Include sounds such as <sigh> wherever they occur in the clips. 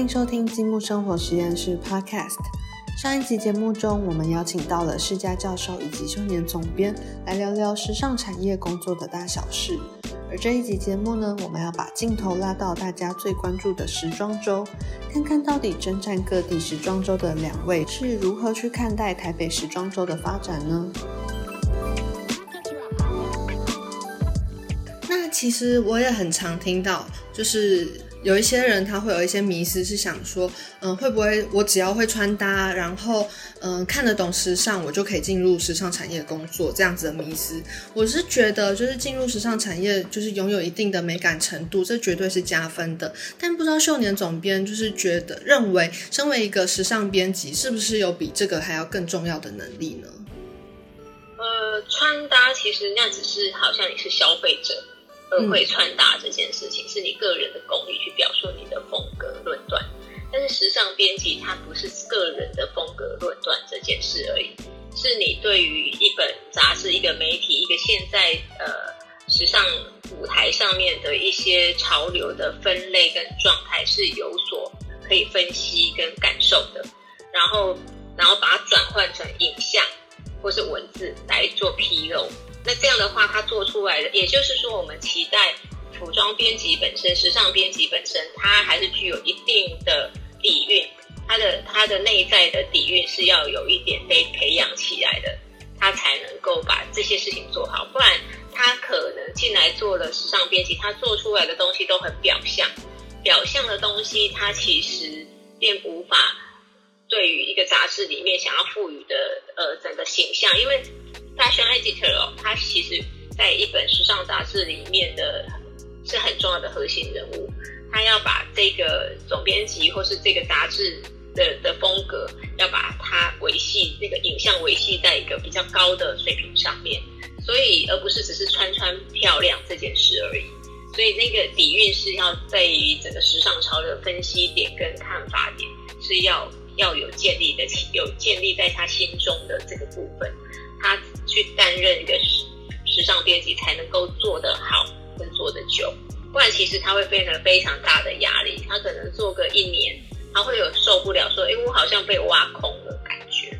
欢迎收听积木生活实验室 Podcast。上一集节目中，我们邀请到了世家教授以及修年总编来聊聊时尚产业工作的大小事。而这一集节目呢，我们要把镜头拉到大家最关注的时装周，看看到底征战各地时装周的两位是如何去看待台北时装周的发展呢？那其实我也很常听到，就是有一些人他会有一些迷思，是想说，嗯，会不会我只要会穿搭，然后嗯看得懂时尚，我就可以进入时尚产业工作这样子的迷思？我是觉得，就是进入时尚产业，就是拥有一定的美感程度，这绝对是加分的。但不知道秀年总编就是觉得认为，身为一个时尚编辑，是不是有比这个还要更重要的能力呢？呃，穿搭其实那只是好像你是消费者。而会穿搭这件事情是你个人的功力去表述你的风格论断，但是时尚编辑它不是个人的风格论断这件事而已，是你对于一本杂志、一个媒体、一个现在呃时尚舞台上面的一些潮流的分类跟状态是有所可以分析跟感受的，然后然后把它转换成影像或是文字来做披露。那这样的话，他做出来的，也就是说，我们期待服装编辑本身、时尚编辑本身，它还是具有一定的底蕴，它的它的内在的底蕴是要有一点被培养起来的，他才能够把这些事情做好。不然，他可能进来做了时尚编辑，他做出来的东西都很表象，表象的东西，他其实便无法对于一个杂志里面想要赋予的呃整个形象，因为。Fashion editor 哦，他其实在一本时尚杂志里面的是很重要的核心人物。他要把这个总编辑或是这个杂志的的风格，要把它维系那个影像维系在一个比较高的水平上面。所以，而不是只是穿穿漂亮这件事而已。所以，那个底蕴是要在于整个时尚潮流分析点跟看法点是要要有建立的，有建立在他心中的这个部分。他去担任一个时时尚编辑，才能够做得好，跟做得久。不然，其实他会变得非常大的压力。他可能做个一年，他会有受不了，说：“哎，我好像被挖空了感觉。”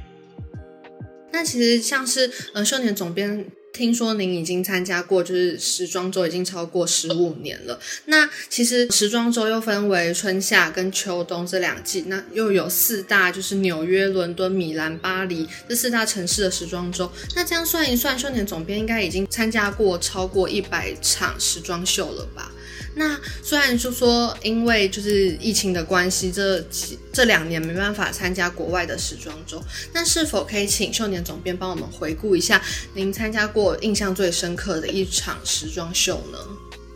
那其实像是呃，秀年总编。听说您已经参加过，就是时装周已经超过十五年了。那其实时装周又分为春夏跟秋冬这两季，那又有四大，就是纽约、伦敦、米兰、巴黎这四大城市的时装周。那这样算一算，秀年总编应该已经参加过超过一百场时装秀了吧？那虽然就说，因为就是疫情的关系，这几这两年没办法参加国外的时装周，那是否可以请秀年总编帮我们回顾一下您参加过印象最深刻的一场时装秀呢？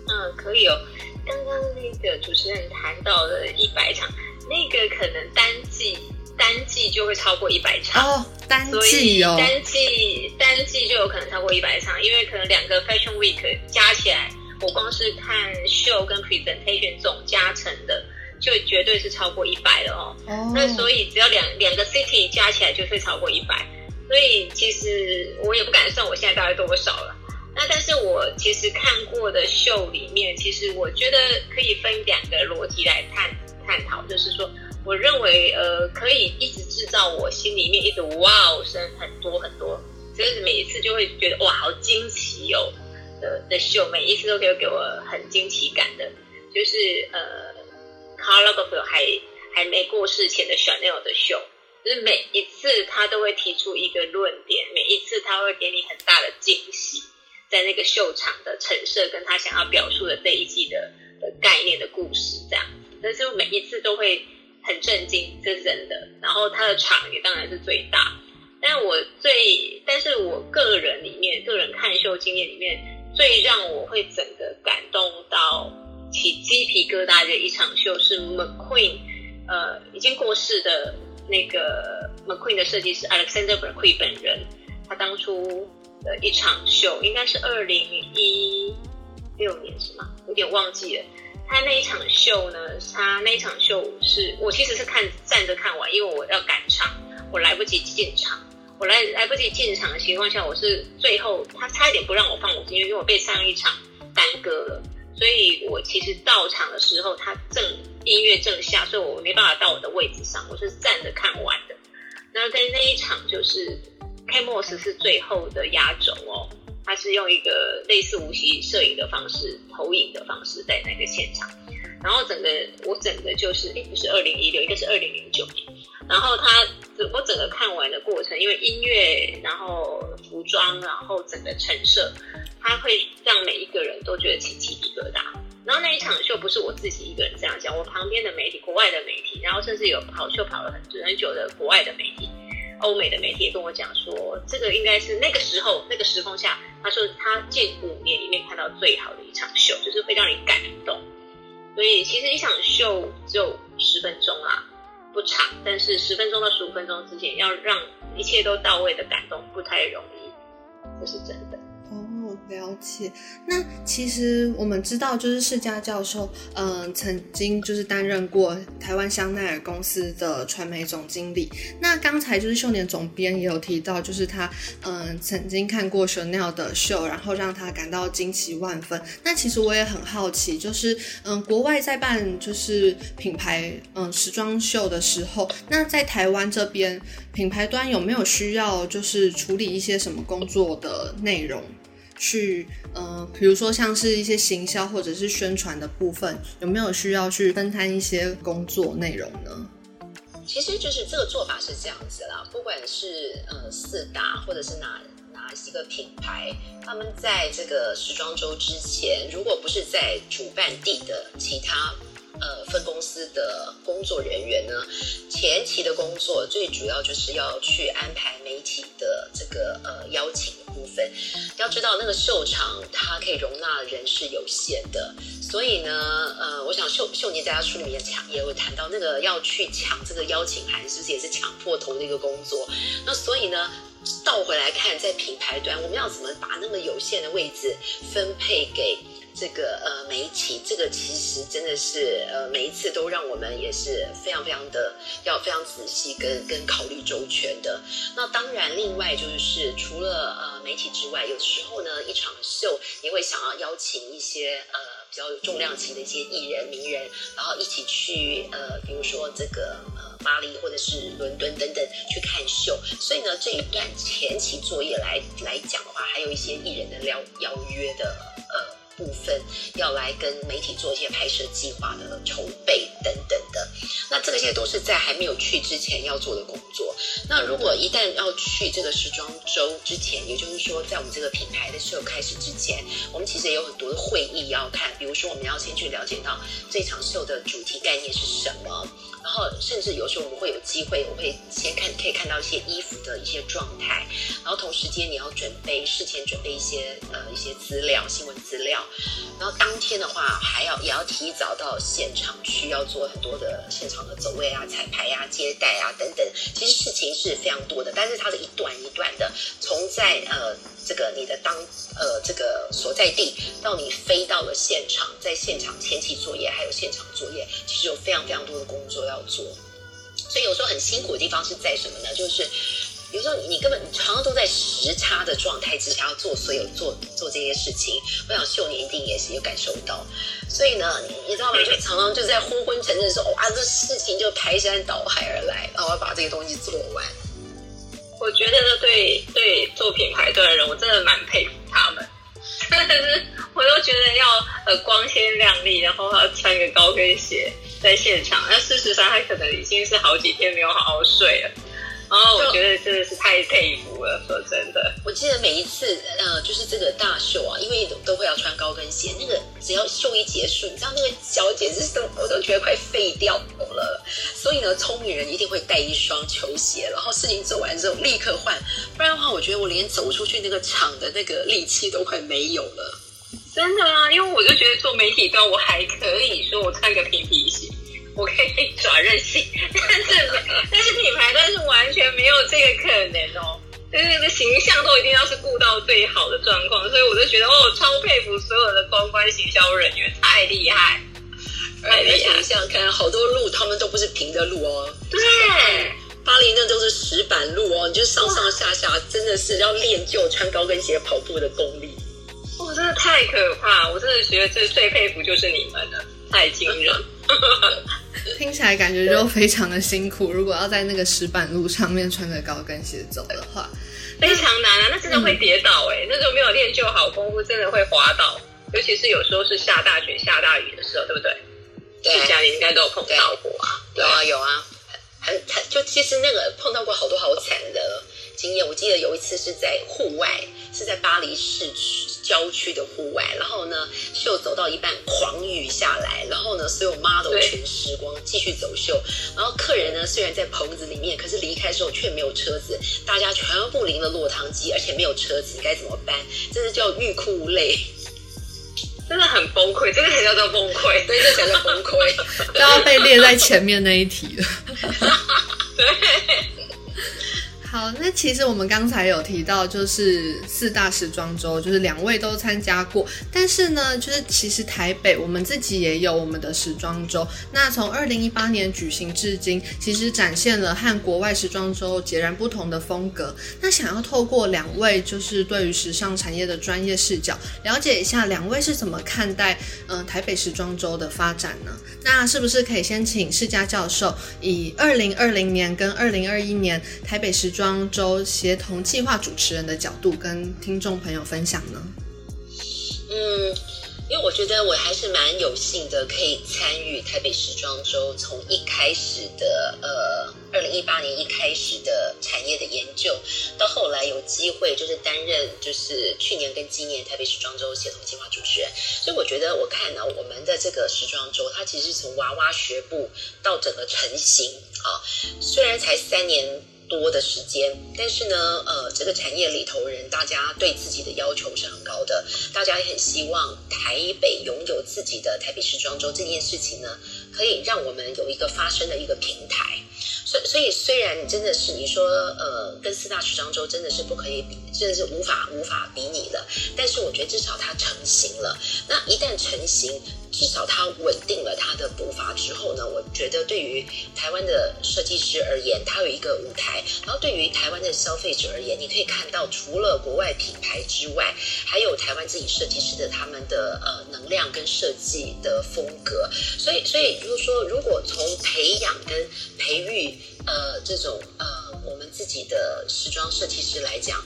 嗯，可以哦。刚刚那个主持人谈到的一百场，那个可能单季单季就会超过一百场哦，单季哦，单季单季就有可能超过一百场，因为可能两个 Fashion Week 加起来。我光是看秀跟 presentation 总加成的，就绝对是超过一百了哦。那所以只要两两个 city 加起来就会超过一百。所以其实我也不敢算我现在大概多少了。那但是我其实看过的秀里面，其实我觉得可以分两个逻辑来探探讨，就是说，我认为呃可以一直制造我心里面一直哇哦声很多很多，就是每一次就会觉得哇好惊奇哦。的秀，每一次都可以给我很惊奇感的，就是呃，Karl Lagerfeld 还还没过世前的 Chanel 的秀，就是每一次他都会提出一个论点，每一次他会给你很大的惊喜，在那个秀场的陈设跟他想要表述的这一季的的概念的故事这样，但是每一次都会很震惊，这是真的。然后他的场也当然是最大，但我最，但是我个人里面，个人看秀经验里面。最让我会整个感动到起鸡皮疙瘩的一场秀是 McQueen，呃，已经过世的那个 McQueen 的设计师 Alexander McQueen 本人，他当初的一场秀应该是二零一六年是吗？有点忘记了。他那一场秀呢，他那一场秀是我其实是看站着看完，因为我要赶场，我来不及进场。我来来不及进场的情况下，我是最后他差一点不让我放我进去，因为我被上一场耽搁了。所以我其实到场的时候，他正音乐正下，所以我没办法到我的位置上，我是站着看完的。那在那一场就是 K m o s 是最后的压轴哦，他是用一个类似无锡摄影的方式、投影的方式在那个现场。然后整个我整个就是，哎，不是二零一六，应该是二零零九年。然后他整我整个看完的过程，因为音乐，然后服装，然后整个陈设，他会让每一个人都觉得起鸡皮疙瘩。然后那一场秀不是我自己一个人这样讲，我旁边的媒体，国外的媒体，然后甚至有跑秀跑了很久很久的国外的媒体，欧美的媒体也跟我讲说，这个应该是那个时候那个时空下，他说他近五年里面看到最好的一场秀，就是会让你感动。所以其实一场秀只有十分钟啊，不长，但是十分钟到十五分钟之间，要让一切都到位的感动不太容易，这是真的。了解，那其实我们知道，就是世家教授，嗯，曾经就是担任过台湾香奈儿公司的传媒总经理。那刚才就是秀年总编也有提到，就是他，嗯，曾经看过 Chanel 的秀，然后让他感到惊奇万分。那其实我也很好奇，就是，嗯，国外在办就是品牌，嗯，时装秀的时候，那在台湾这边品牌端有没有需要就是处理一些什么工作的内容？去，呃，比如说像是一些行销或者是宣传的部分，有没有需要去分摊一些工作内容呢？其实就是这个做法是这样子啦，不管是呃四大或者是哪哪几个品牌，他们在这个时装周之前，如果不是在主办地的其他。呃，分公司的工作人员呢，前期的工作最主要就是要去安排媒体的这个呃邀请的部分。要知道那个秀场它可以容纳的人是有限的，所以呢，呃，我想秀秀妮在他书里面抢也有谈到那个要去抢这个邀请函，是不是也是抢破头的一个工作？那所以呢，倒回来看，在品牌端，我们要怎么把那么有限的位置分配给？这个呃媒体，这个其实真的是呃每一次都让我们也是非常非常的要非常仔细跟跟考虑周全的。那当然，另外就是除了呃媒体之外，有时候呢一场秀也会想要邀请一些呃比较有重量级的一些艺人名人，然后一起去呃比如说这个呃巴黎或者是伦敦等等去看秀。所以呢这一段前期作业来来讲的话，还有一些艺人的邀邀约的。部分要来跟媒体做一些拍摄计划的筹备等等的，那这些都是在还没有去之前要做的工作。那如果一旦要去这个时装周之前，也就是说在我们这个品牌的秀开始之前，我们其实也有很多的会议要看，比如说我们要先去了解到这场秀的主题概念是什么。然后，甚至有时候我们会有机会，我会先看，可以看到一些衣服的一些状态。然后同时间你要准备事前准备一些呃一些资料、新闻资料。然后当天的话，还要也要提早到现场去，要做很多的现场的走位啊、彩排啊、接待啊等等。其实事情是非常多的，但是它是一段一段的，从在呃。这个你的当呃这个所在地到你飞到了现场，在现场前期作业还有现场作业，其实有非常非常多的工作要要做，所以有时候很辛苦的地方是在什么呢？就是有时候你根本常常都在时差的状态之下要做所有做做这些事情。我想秀年一定也是有感受到，所以呢，你知道吗？就常常就在昏昏沉沉的时候，哇，这事情就排山倒海而来，然后要把这个东西做完。我觉得，对对，做品牌的人，我真的蛮佩服他们。真的是，我都觉得要呃光鲜亮丽，然后要穿个高跟鞋在现场。那事实上，他可能已经是好几天没有好好睡了。然后我觉得真的是太佩服了，说真的。我记得每一次，呃，就是这个大秀啊，因为都会要穿高跟鞋，那个只要秀一结束，你知道那个脚简直是都我都觉得快废掉了。所以呢，聪明人一定会带一双球鞋，然后事情走完之后立刻换，不然的话，我觉得我连走出去那个场的那个力气都快没有了。真的啊，因为我就觉得做媒体端我还可以说我穿个平底鞋。我可以耍任性，<laughs> 但是但是品牌端是完全没有这个可能哦，就是那个形象都一定要是顾到最好的状况，所以我就觉得哦，超佩服所有的公关行销人员，太厉害，太厉害！想想看，好多路他们都不是平的路哦，对，巴黎那都是石板路哦，你就上上下下真的是要练就穿高跟鞋跑步的功力。哇，真的太可怕！我真的觉得这最佩服就是你们了，太惊人。<laughs> 听起来感觉就非常的辛苦。如果要在那个石板路上面穿着高跟鞋走的话，非常难啊！那真的会跌倒哎，那种没有练就好功夫，真的会滑倒。尤其是有时候是下大雪、下大雨的时候，对不对？对，家里应该都有碰到过啊。有啊，有啊，很很就其实那个碰到过好多好惨的经验。我记得有一次是在户外，是在巴黎市区。郊区的户外，然后呢，秀走到一半，狂雨下来，然后呢，所有 model 全湿光，继续走秀。然后客人呢，虽然在棚子里面，可是离开时候却没有车子，大家全部淋了落汤鸡，而且没有车子，该怎么办？真是叫欲哭无泪，<laughs> 真的很崩溃，这个才叫做崩溃，对，这才叫崩溃，<laughs> 都要被列在前面那一题了。<laughs> 对。好，那其实我们刚才有提到，就是四大时装周，就是两位都参加过。但是呢，就是其实台北我们自己也有我们的时装周。那从二零一八年举行至今，其实展现了和国外时装周截然不同的风格。那想要透过两位就是对于时尚产业的专业视角，了解一下两位是怎么看待嗯台北时装周的发展呢？那是不是可以先请世家教授以二零二零年跟二零二一年台北时装双周协同计划主持人的角度跟听众朋友分享呢？嗯，因为我觉得我还是蛮有幸的，可以参与台北时装周从一开始的呃二零一八年一开始的产业的研究，到后来有机会就是担任就是去年跟今年台北时装周协同计划主持人，所以我觉得我看呢我们的这个时装周，它其实从娃娃学步到整个成型啊，虽然才三年。多的时间，但是呢，呃，这个产业里头人，大家对自己的要求是很高的，大家也很希望台北拥有自己的台北时装周这件事情呢，可以让我们有一个发声的一个平台。所所以，虽然真的是你说，呃，跟四大时装周真的是不可以比，真的是无法无法比拟的，但是我觉得至少它成型了。那一旦成型，至少它稳定了它的步伐之后呢，我觉得对于台湾的设计师而言，它有一个舞台；然后对于台湾的消费者而言，你可以看到除了国外品牌之外，还有台湾自己设计师的他们的呃能量跟设计的风格。所以，所以如果说如果从培养跟培育呃这种呃我们自己的时装设计师来讲。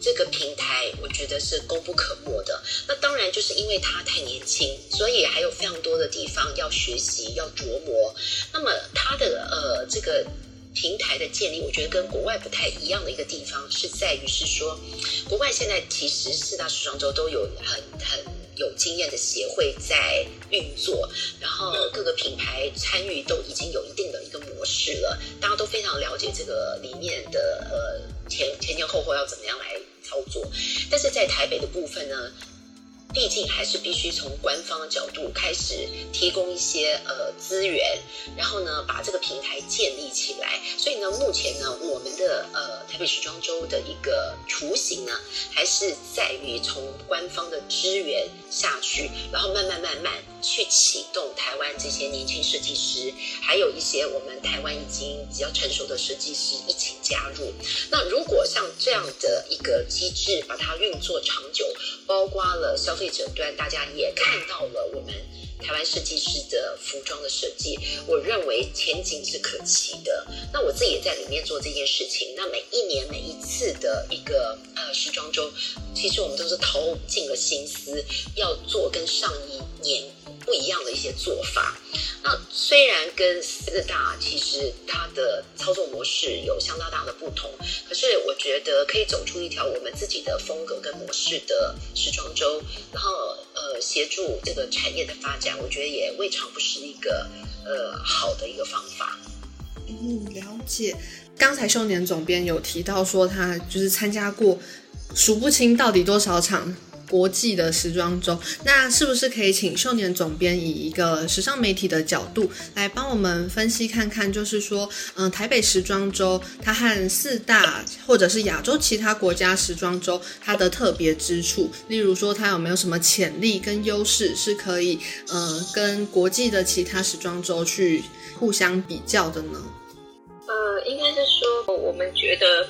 这个平台我觉得是功不可没的。那当然就是因为他太年轻，所以还有非常多的地方要学习、要琢磨。那么他的呃这个平台的建立，我觉得跟国外不太一样的一个地方是在于是说，国外现在其实四大时装周都有很很有经验的协会在运作，然后各个品牌参与都已经有一定的一个模式了，大家都非常了解这个里面的呃前前前后后要怎么样来。操作，但是在台北的部分呢？毕竟还是必须从官方的角度开始提供一些呃资源，然后呢把这个平台建立起来。所以呢，目前呢我们的呃台北时装周的一个雏形呢，还是在于从官方的支援下去，然后慢慢慢慢去启动台湾这些年轻设计师，还有一些我们台湾已经比较成熟的设计师一起加入。那如果像这样的一个机制，把它运作长久，包括了消费。者端，大家也看到了我们台湾设计师的服装的设计，我认为前景是可期的。那我自己也在里面做这件事情。那每一年每一次的一个呃时装周，其实我们都是投尽了心思，要做跟上一年不一样的一些做法。那虽然跟四大其实它的操作模式有相当大的不同，可是我觉得可以走出一条我们自己的风格跟模式的时装周，然后呃协助这个产业的发展，我觉得也未尝不是一个呃好的一个方法。嗯，了解。刚才秀年总编有提到说，他就是参加过数不清到底多少场。国际的时装周，那是不是可以请秀年总编以一个时尚媒体的角度来帮我们分析看看，就是说，嗯，台北时装周它和四大或者是亚洲其他国家时装周它的特别之处，例如说它有没有什么潜力跟优势是可以，呃，跟国际的其他时装周去互相比较的呢？呃，应该是说我们觉得。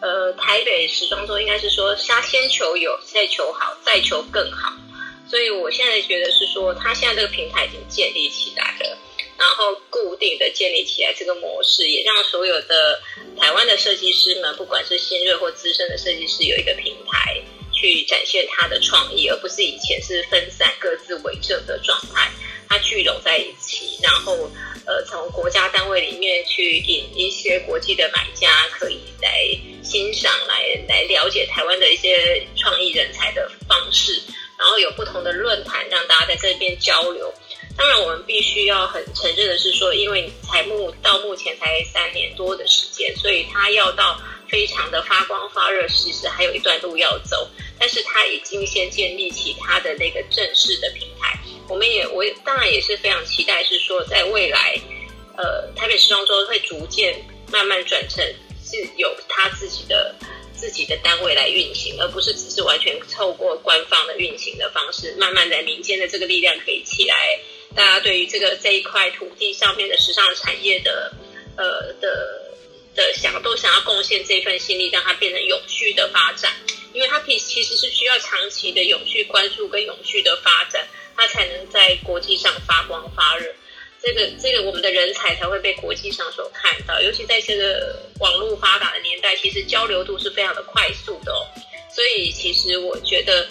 呃，台北时装周应该是说，他先求有，再求好，再求更好。所以我现在觉得是说，他现在这个平台已经建立起来了，然后固定的建立起来这个模式，也让所有的台湾的设计师们，不管是新锐或资深的设计师，有一个平台去展现他的创意，而不是以前是分散各自为政的状态，它聚拢在一起，然后呃，从国家单位里面去引一些国际的买家，可以来欣赏、来来了解台湾的一些创意人才的方式。然后有不同的论坛，让大家在这边交流。当然，我们必须要很承认的是说，因为才目到目前才三年多的时间，所以它要到非常的发光发热，其实还有一段路要走。但是它已经先建立起它的那个正式的平台。我们也我当然也是非常期待，是说在未来，呃，台北时装周会逐渐慢慢转成是有他自己的。自己的单位来运行，而不是只是完全透过官方的运行的方式，慢慢在民间的这个力量可以起来。大家对于这个这一块土地上面的时尚产业的，呃的的想都想要贡献这份心力，让它变成永续的发展，因为它其其实是需要长期的永续关注跟永续的发展，它才能在国际上发光发热。这个这个，我们的人才才会被国际上所看到，尤其在这个网络发达的年代，其实交流度是非常的快速的哦。所以，其实我觉得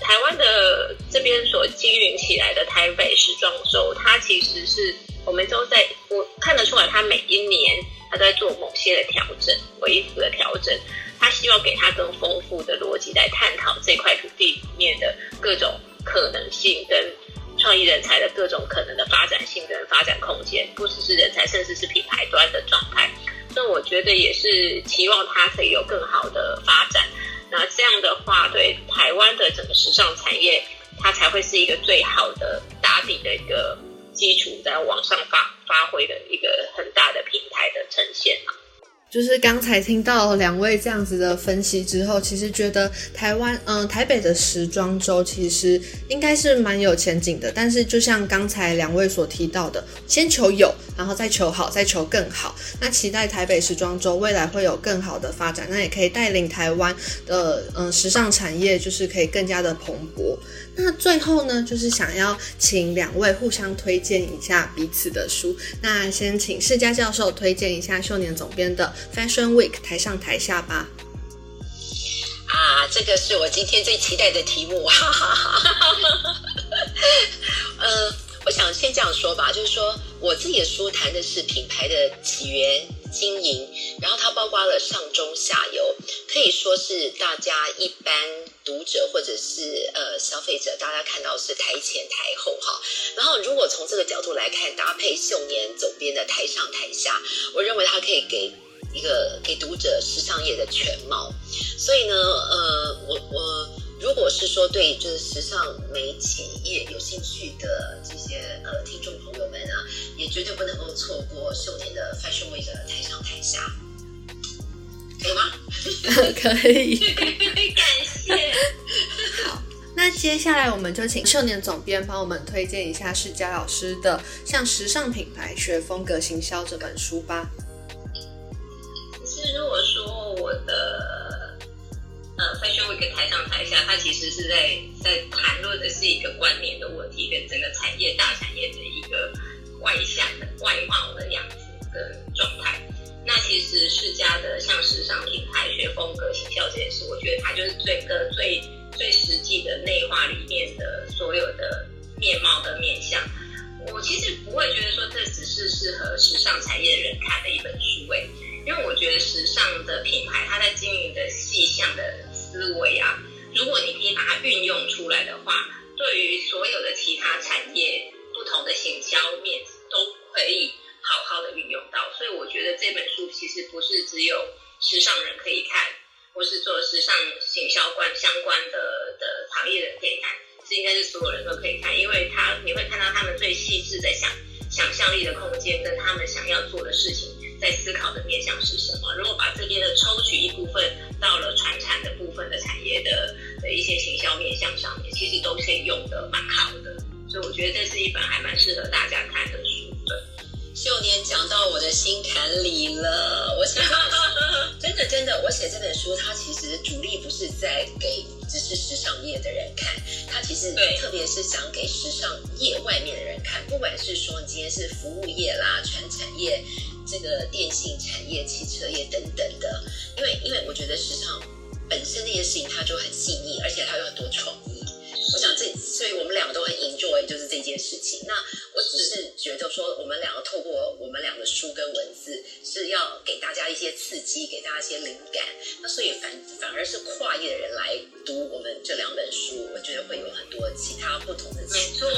台湾的这边所经营起来的台北时装周，它其实是我们都在我看得出来，它每一年它在做某些的调整，微幅的调整，它希望给它更丰富的逻辑来探讨这块土地里面的各种可能性跟。创意人才的各种可能的发展性跟发展空间，不只是人才，甚至是品牌端的状态。那我觉得也是期望它可以有更好的发展。那这样的话，对台湾的整个时尚产业，它才会是一个最好的打底的一个基础，在往上发发挥的一个很大的平台的呈现嘛。就是刚才听到两位这样子的分析之后，其实觉得台湾，嗯，台北的时装周其实应该是蛮有前景的。但是就像刚才两位所提到的，先求有，然后再求好，再求更好。那期待台北时装周未来会有更好的发展，那也可以带领台湾的，嗯，时尚产业就是可以更加的蓬勃。那最后呢，就是想要请两位互相推荐一下彼此的书。那先请世家教授推荐一下秀年总编的《Fashion Week》台上台下吧。啊，这个是我今天最期待的题目，哈哈哈。嗯，我想先这样说吧，就是说我自己的书谈的是品牌的起源、经营，然后它包括了上中下游，可以说是大家一般。读者或者是呃消费者，大家看到是台前台后哈。然后如果从这个角度来看，搭配秀年总编的台上台下，我认为它可以给一个给读者时尚业的全貌。所以呢，呃，我我如果是说对就是时尚媒体业有兴趣的这些呃听众朋友们啊，也绝对不能够错过秀年的 Fashion Week 的台上台下。可以吗？<laughs> 可以。<laughs> 感谢。好，那接下来我们就请秀年总编帮我们推荐一下世佳老师的《向时尚品牌学风格行销》这本书吧。其实如果说在在谈论的是一个观念的问题，跟整个产业大产业的一个外向的外貌的样子的状态。那其实世家的像时尚品牌学风格行销这件事，我觉得它就是最个最最实际的内化里面的所有的面貌的面相。我其实不会觉得说这只是适合时尚产业的人看的一本书诶，因为我觉得时尚的品牌它在经营的细项的思维啊，如果你可以把它运用出来的话，对于所有的其他产业不同的行销面都可以。好好的运用到，所以我觉得这本书其实不是只有时尚人可以看，或是做时尚行销关相关的的行业人可以看，是应该是所有人都可以看，因为他你会看到他们最细致的想想象力的空间，跟他们想要做的事情，在思考的面向是什么。如果把这边的抽取一部分到了传产的部分的产业的的一些行销面向上面，其实都可以用的蛮好的。所以我觉得这是一本还蛮适合大家看的书，对。秀年讲到我的心坎里了，我写 <laughs> 真的真的，我写这本书，它其实主力不是在给只是时尚业的人看，它其实对特别是想给时尚业外面的人看，不管是说你今天是服务业啦、传产业、这个电信产业、汽车业等等的，因为因为我觉得时尚本身这件事情它就很细腻，而且它有很多创意。我想这，所以我们两个都很 enjoy 就是这件事情。那我只是觉得说，我们两个透过我们两个书跟文字，是要给大家一些刺激，给大家一些灵感。那所以反反而是跨业的人来读我们这两本书，我觉得会有很多其他不同的没错，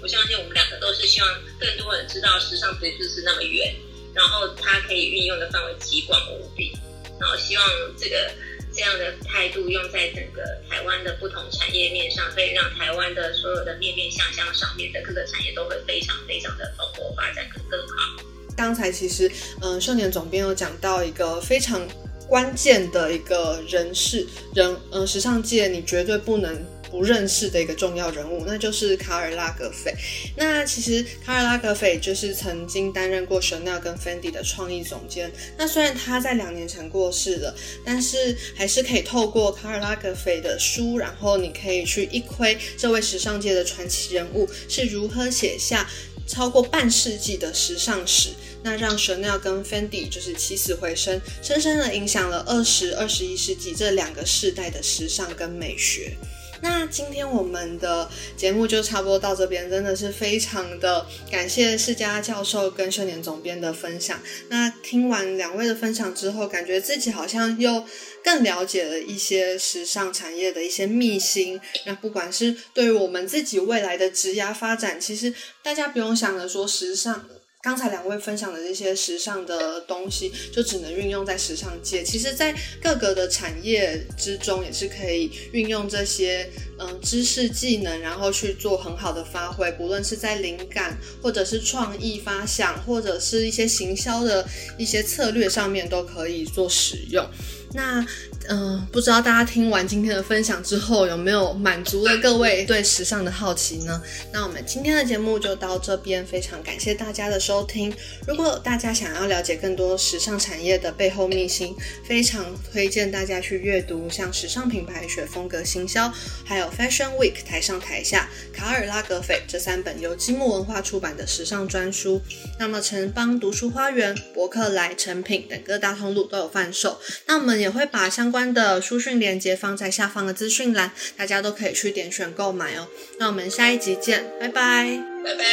我相信我们两个都是希望更多人知道时尚其实是那么远，然后它可以运用的范围极广无比，然后希望这个这样的态度用在整个台湾的不同产业面上，可以让台湾的所有的面面相向上面的各个产业都会非常非常的蓬勃发展，更更好。刚才其实，嗯、秀年总编有讲到一个非常关键的一个人事人，嗯、时尚界你绝对不能不认识的一个重要人物，那就是卡尔拉格斐。那其实卡尔拉格斐就是曾经担任过 Chanel 跟 Fendi 的创意总监。那虽然他在两年前过世了，但是还是可以透过卡尔拉格斐的书，然后你可以去一窥这位时尚界的传奇人物是如何写下超过半世纪的时尚史。那让 Chanel 跟 Fendi 就是起死回生，深深的影响了二十、二十一世纪这两个世代的时尚跟美学。那今天我们的节目就差不多到这边，真的是非常的感谢世家教授跟秀年总编的分享。那听完两位的分享之后，感觉自己好像又更了解了一些时尚产业的一些秘辛。那不管是对于我们自己未来的职涯发展，其实大家不用想着说时尚。刚才两位分享的这些时尚的东西，就只能运用在时尚界。其实，在各个的产业之中，也是可以运用这些嗯知识技能，然后去做很好的发挥。不论是在灵感，或者是创意发想，或者是一些行销的一些策略上面，都可以做使用。那嗯、不知道大家听完今天的分享之后，有没有满足了各位对时尚的好奇呢？那我们今天的节目就到这边，非常感谢大家的收听。如果大家想要了解更多时尚产业的背后秘辛，非常推荐大家去阅读像《时尚品牌学风格行销》，还有《Fashion Week 台上台下》、卡尔拉格斐这三本由积木文化出版的时尚专书。那么城邦读书花园、博客来、成品等各大通路都有贩售。那我们们也会把相关的书讯链接放在下方的资讯栏，大家都可以去点选购买哦。那我们下一集见，拜拜。拜拜，拜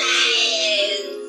拜。